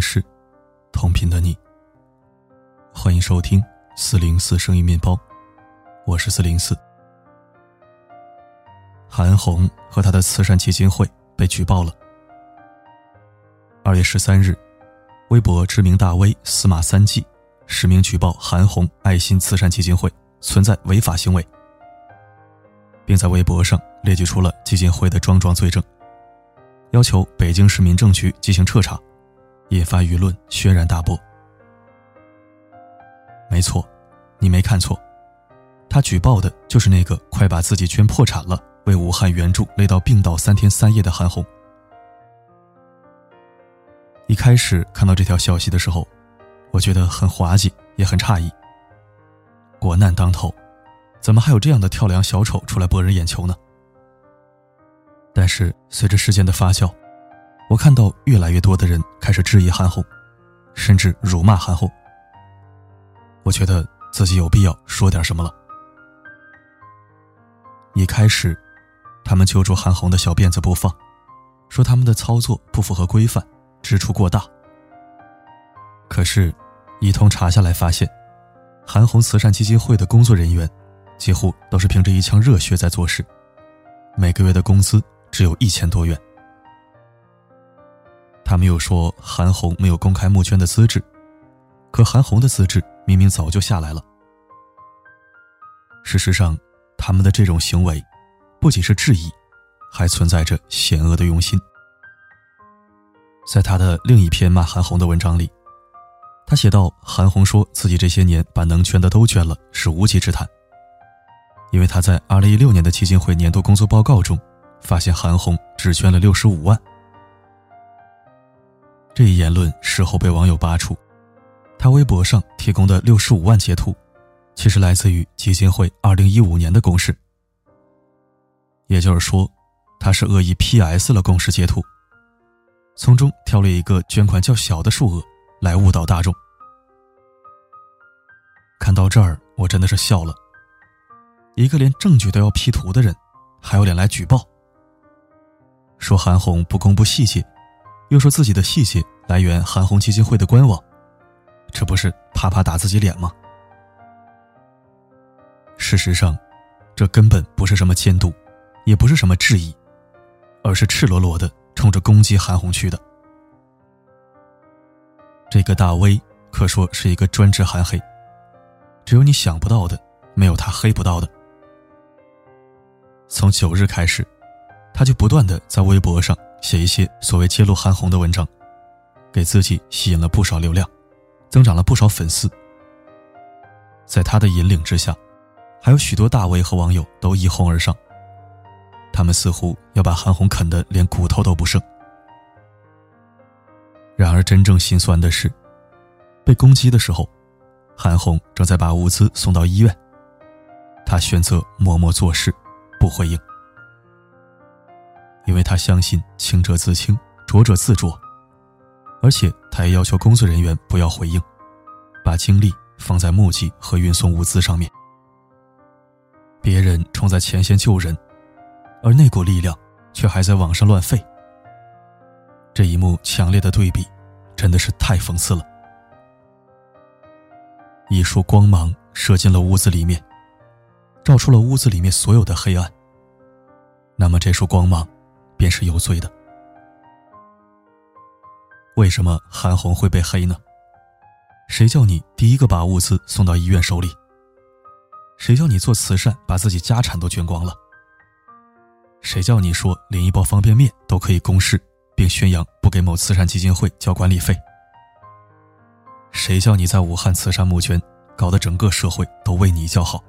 是，同频的你。欢迎收听四零四声音面包，我是四零四。韩红和他的慈善基金会被举报了。二月十三日，微博知名大 V 司马三季实名举报韩红爱心慈善基金会存在违法行为，并在微博上列举出了基金会的桩桩罪证。要求北京市民政局进行彻查，引发舆论轩然大波。没错，你没看错，他举报的就是那个快把自己捐破产了，为武汉援助累到病倒三天三夜的韩红。一开始看到这条消息的时候，我觉得很滑稽，也很诧异。国难当头，怎么还有这样的跳梁小丑出来博人眼球呢？但是随着事件的发酵，我看到越来越多的人开始质疑韩红，甚至辱骂韩红。我觉得自己有必要说点什么了。一开始，他们揪住韩红的小辫子不放，说他们的操作不符合规范，支出过大。可是，一通查下来发现，韩红慈善基金会的工作人员，几乎都是凭着一腔热血在做事，每个月的工资。只有一千多元。他们又说韩红没有公开募捐的资质，可韩红的资质明明早就下来了。事实上，他们的这种行为，不仅是质疑，还存在着险恶的用心。在他的另一篇骂韩红的文章里，他写道：“韩红说自己这些年把能捐的都捐了，是无稽之谈。因为他在二零一六年的基金会年度工作报告中。”发现韩红只捐了六十五万，这一言论事后被网友扒出，他微博上提供的六十五万截图，其实来自于基金会二零一五年的公示。也就是说，他是恶意 PS 了公示截图，从中挑了一个捐款较小的数额来误导大众。看到这儿，我真的是笑了。一个连证据都要 P 图的人，还有脸来举报？说韩红不公布细节，又说自己的细节来源韩红基金会的官网，这不是啪啪打自己脸吗？事实上，这根本不是什么监督，也不是什么质疑，而是赤裸裸的冲着攻击韩红去的。这个大 V 可说是一个专职韩黑，只有你想不到的，没有他黑不到的。从九日开始。他就不断的在微博上写一些所谓揭露韩红的文章，给自己吸引了不少流量，增长了不少粉丝。在他的引领之下，还有许多大 V 和网友都一哄而上，他们似乎要把韩红啃得连骨头都不剩。然而，真正心酸的是，被攻击的时候，韩红正在把物资送到医院，他选择默默做事，不回应。因为他相信清者自清，浊者自浊，而且他也要求工作人员不要回应，把精力放在募集和运送物资上面。别人冲在前线救人，而那股力量却还在网上乱吠。这一幕强烈的对比，真的是太讽刺了。一束光芒射进了屋子里面，照出了屋子里面所有的黑暗。那么这束光芒。便是有罪的。为什么韩红会被黑呢？谁叫你第一个把物资送到医院手里？谁叫你做慈善把自己家产都捐光了？谁叫你说连一包方便面都可以公示，并宣扬不给某慈善基金会交管理费？谁叫你在武汉慈善募捐，搞得整个社会都为你叫好？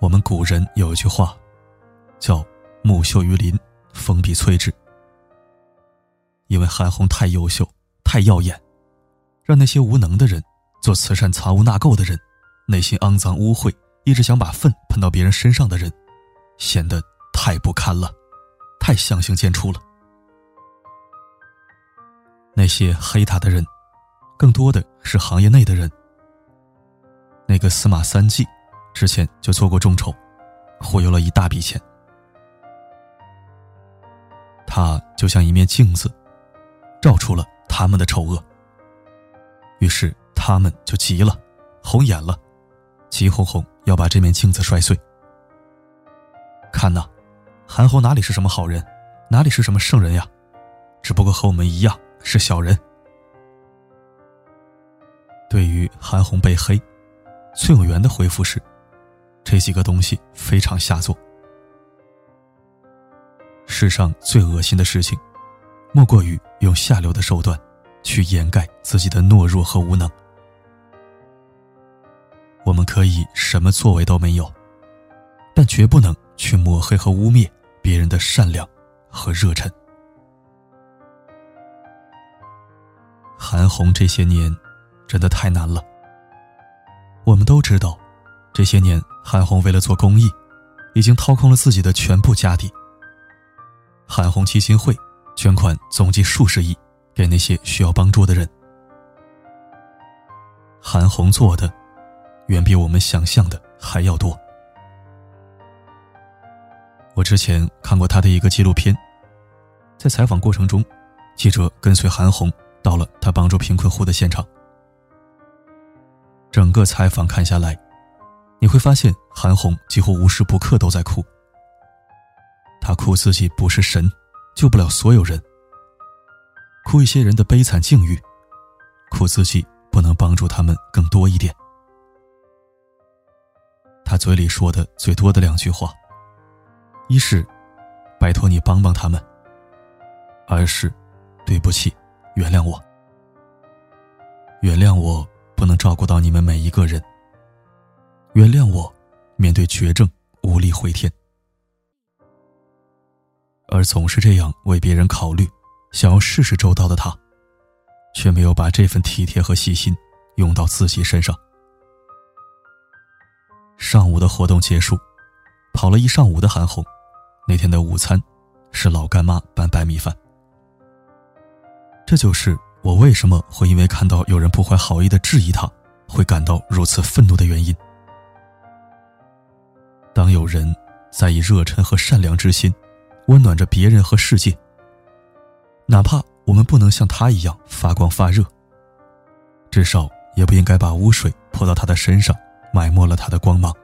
我们古人有一句话，叫。木秀于林，风必摧之。因为韩红太优秀、太耀眼，让那些无能的人、做慈善藏污纳垢的人、内心肮脏污秽、一直想把粪喷到别人身上的人，显得太不堪了，太相形见绌了。那些黑他的人，更多的是行业内的人。那个司马三季，之前就做过众筹，忽悠了一大笔钱。他就像一面镜子，照出了他们的丑恶。于是他们就急了，红眼了，急哄哄要把这面镜子摔碎。看呐，韩红哪里是什么好人，哪里是什么圣人呀？只不过和我们一样是小人。对于韩红被黑，崔永元的回复是：这几个东西非常下作。世上最恶心的事情，莫过于用下流的手段去掩盖自己的懦弱和无能。我们可以什么作为都没有，但绝不能去抹黑和污蔑别人的善良和热忱。韩红这些年真的太难了。我们都知道，这些年韩红为了做公益，已经掏空了自己的全部家底。韩红基金会捐款总计数十亿给那些需要帮助的人。韩红做的，远比我们想象的还要多。我之前看过他的一个纪录片，在采访过程中，记者跟随韩红。到了他帮助贫困户的现场，整个采访看下来，你会发现韩红几乎无时不刻都在哭。他哭自己不是神，救不了所有人；哭一些人的悲惨境遇，哭自己不能帮助他们更多一点。他嘴里说的最多的两句话，一是“拜托你帮帮他们”，二是“对不起”。原谅我，原谅我不能照顾到你们每一个人。原谅我，面对绝症无力回天，而总是这样为别人考虑，想要事事周到的他，却没有把这份体贴和细心用到自己身上。上午的活动结束，跑了一上午的韩红，那天的午餐是老干妈拌白米饭。这就是我为什么会因为看到有人不怀好意的质疑他，会感到如此愤怒的原因。当有人在以热忱和善良之心，温暖着别人和世界，哪怕我们不能像他一样发光发热，至少也不应该把污水泼到他的身上，埋没了他的光芒。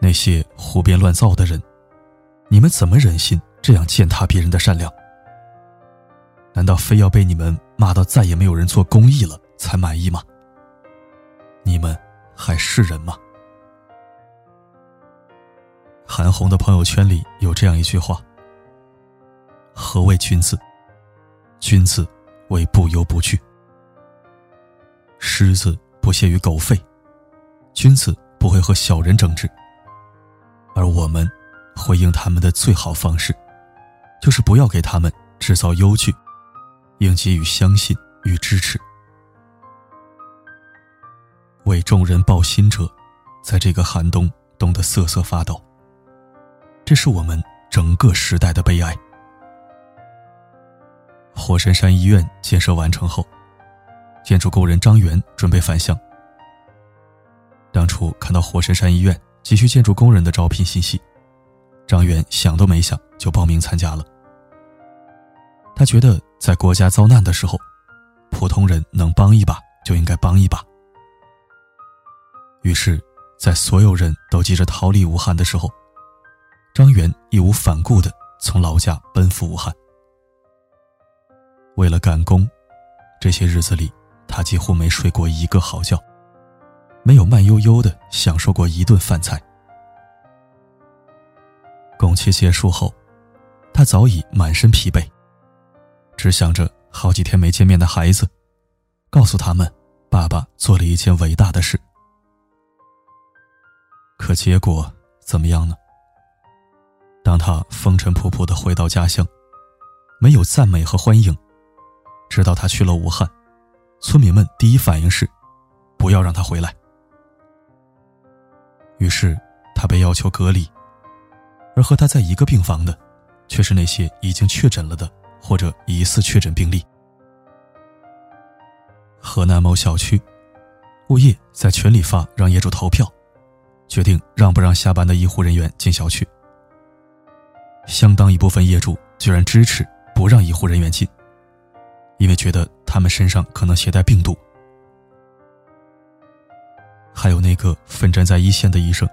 那些胡编乱造的人，你们怎么忍心这样践踏别人的善良？难道非要被你们骂到再也没有人做公益了才满意吗？你们还是人吗？韩红的朋友圈里有这样一句话：“何谓君子？君子为不忧不惧。狮子不屑于狗吠，君子不会和小人争执。而我们回应他们的最好方式，就是不要给他们制造忧惧。”应给予相信与支持，为众人抱心者，在这个寒冬冻得瑟瑟发抖。这是我们整个时代的悲哀。火神山医院建设完成后，建筑工人张元准备返乡。当初看到火神山医院急需建筑工人的招聘信息，张元想都没想就报名参加了。他觉得，在国家遭难的时候，普通人能帮一把就应该帮一把。于是，在所有人都急着逃离武汉的时候，张元义无反顾地从老家奔赴武汉。为了赶工，这些日子里，他几乎没睡过一个好觉，没有慢悠悠地享受过一顿饭菜。工期结束后，他早已满身疲惫。只想着好几天没见面的孩子，告诉他们，爸爸做了一件伟大的事。可结果怎么样呢？当他风尘仆仆的回到家乡，没有赞美和欢迎。直到他去了武汉，村民们第一反应是，不要让他回来。于是他被要求隔离，而和他在一个病房的，却是那些已经确诊了的。或者疑似确诊病例。河南某小区，物业在群里发让业主投票，决定让不让下班的医护人员进小区。相当一部分业主居然支持不让医护人员进，因为觉得他们身上可能携带病毒。还有那个奋战在一线的医生，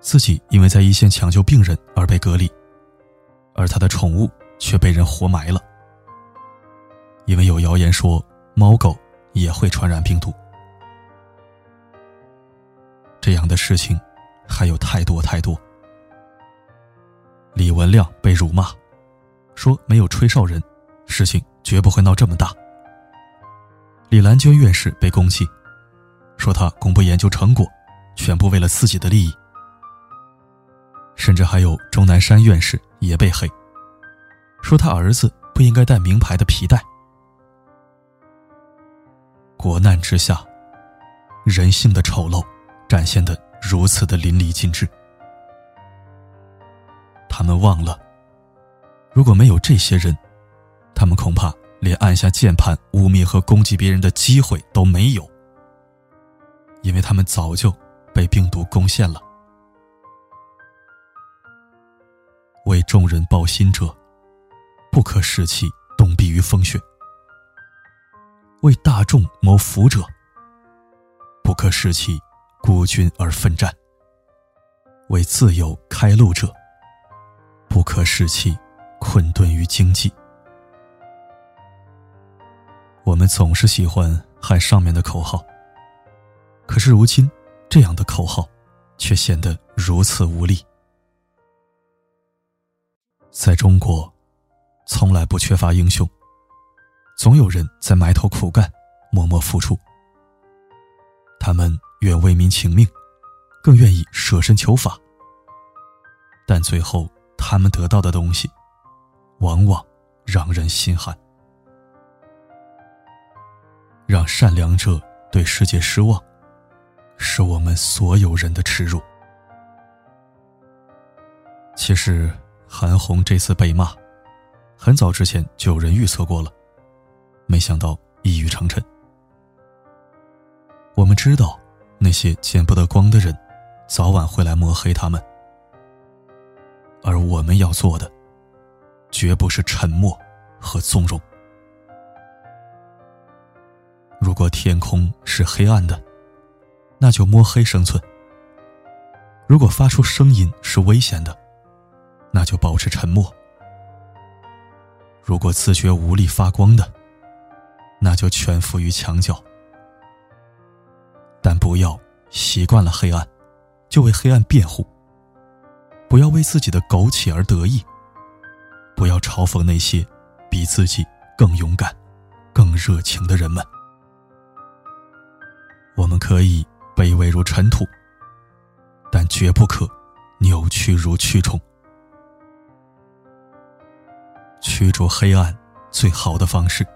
自己因为在一线抢救病人而被隔离，而他的宠物却被人活埋了，因为有谣言说猫狗也会传染病毒。这样的事情还有太多太多。李文亮被辱骂，说没有吹哨人，事情绝不会闹这么大。李兰娟院士被攻击。说他公布研究成果，全部为了自己的利益。甚至还有钟南山院士也被黑，说他儿子不应该带名牌的皮带。国难之下，人性的丑陋展现的如此的淋漓尽致。他们忘了，如果没有这些人，他们恐怕连按下键盘污蔑和攻击别人的机会都没有。因为他们早就被病毒攻陷了。为众人抱薪者，不可使其冻毙于风雪；为大众谋福者，不可使其孤军而奋战；为自由开路者，可士气困顿于经济。我们总是喜欢喊上面的口号。可是如今，这样的口号，却显得如此无力。在中国，从来不缺乏英雄，总有人在埋头苦干，默默付出。他们愿为民请命，更愿意舍身求法。但最后，他们得到的东西，往往让人心寒。让善良者对世界失望。是我们所有人的耻辱。其实，韩红这次被骂，很早之前就有人预测过了，没想到一语成谶。我们知道，那些见不得光的人，早晚会来抹黑他们，而我们要做的，绝不是沉默和纵容。如果天空是黑暗的，那就摸黑生存。如果发出声音是危险的，那就保持沉默。如果自觉无力发光的，那就蜷伏于墙角。但不要习惯了黑暗，就为黑暗辩护。不要为自己的苟且而得意。不要嘲讽那些比自己更勇敢、更热情的人们。我们可以。卑微如尘土，但绝不可扭曲如蛆虫。驱逐黑暗最好的方式，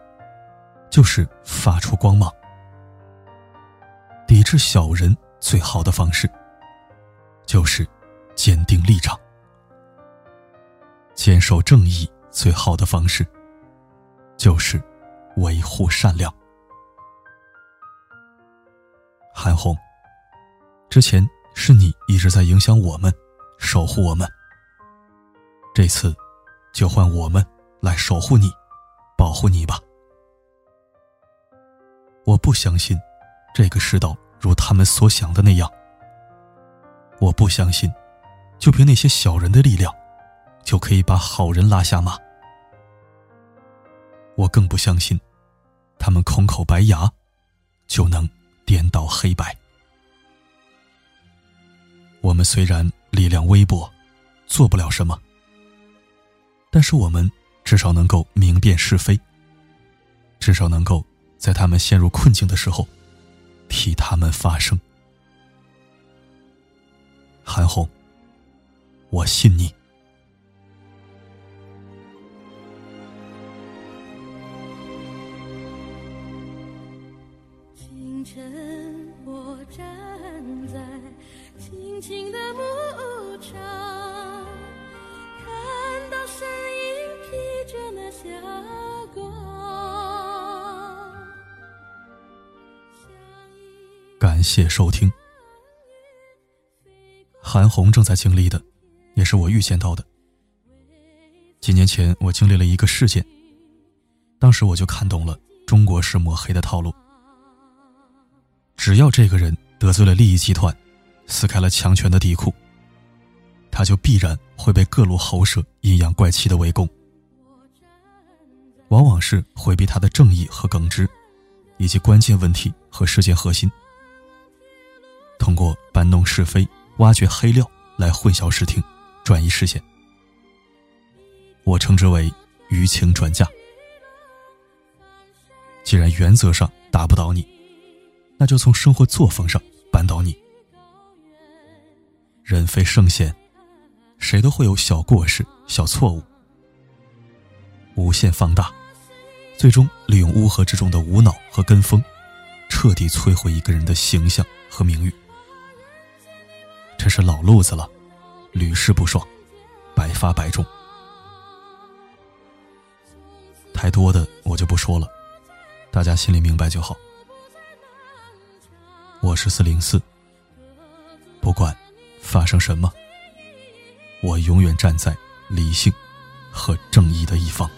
就是发出光芒；抵制小人最好的方式，就是坚定立场；坚守正义最好的方式，就是维护善良。韩红。之前是你一直在影响我们，守护我们。这次，就换我们来守护你，保护你吧。我不相信，这个世道如他们所想的那样。我不相信，就凭那些小人的力量，就可以把好人拉下马。我更不相信，他们空口白牙，就能颠倒黑白。我们虽然力量微薄，做不了什么，但是我们至少能够明辨是非，至少能够在他们陷入困境的时候，替他们发声。韩红，我信你。清晨，我站在。青青的牧场，看到身影披着那霞光。感谢收听。韩红正在经历的，也是我预见到的。几年前，我经历了一个事件，当时我就看懂了中国式抹黑的套路。只要这个人得罪了利益集团，撕开了强权的地库，他就必然会被各路喉舌阴阳怪气的围攻，往往是回避他的正义和耿直，以及关键问题和事件核心，通过搬弄是非、挖掘黑料来混淆视听、转移视线。我称之为舆情转嫁。既然原则上打不倒你，那就从生活作风上扳倒你。人非圣贤，谁都会有小过失、小错误，无限放大，最终利用乌合之众的无脑和跟风，彻底摧毁一个人的形象和名誉。这是老路子了，屡试不爽，百发百中。太多的我就不说了，大家心里明白就好。我是四零四，不管。发生什么？我永远站在理性和正义的一方。